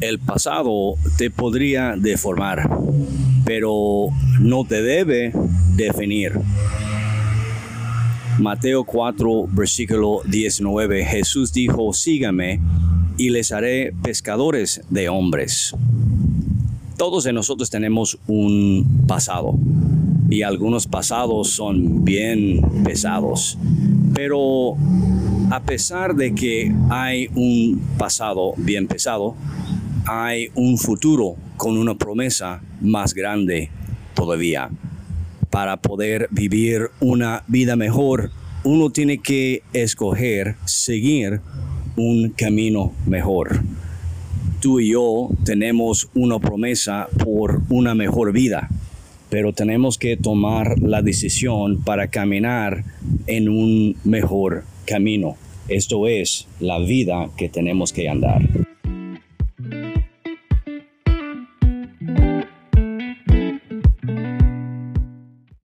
El pasado te podría deformar, pero no te debe definir. Mateo 4, versículo 19, Jesús dijo, sígame y les haré pescadores de hombres. Todos de nosotros tenemos un pasado y algunos pasados son bien pesados. Pero a pesar de que hay un pasado bien pesado, hay un futuro con una promesa más grande todavía. Para poder vivir una vida mejor, uno tiene que escoger seguir un camino mejor. Tú y yo tenemos una promesa por una mejor vida pero tenemos que tomar la decisión para caminar en un mejor camino. Esto es la vida que tenemos que andar.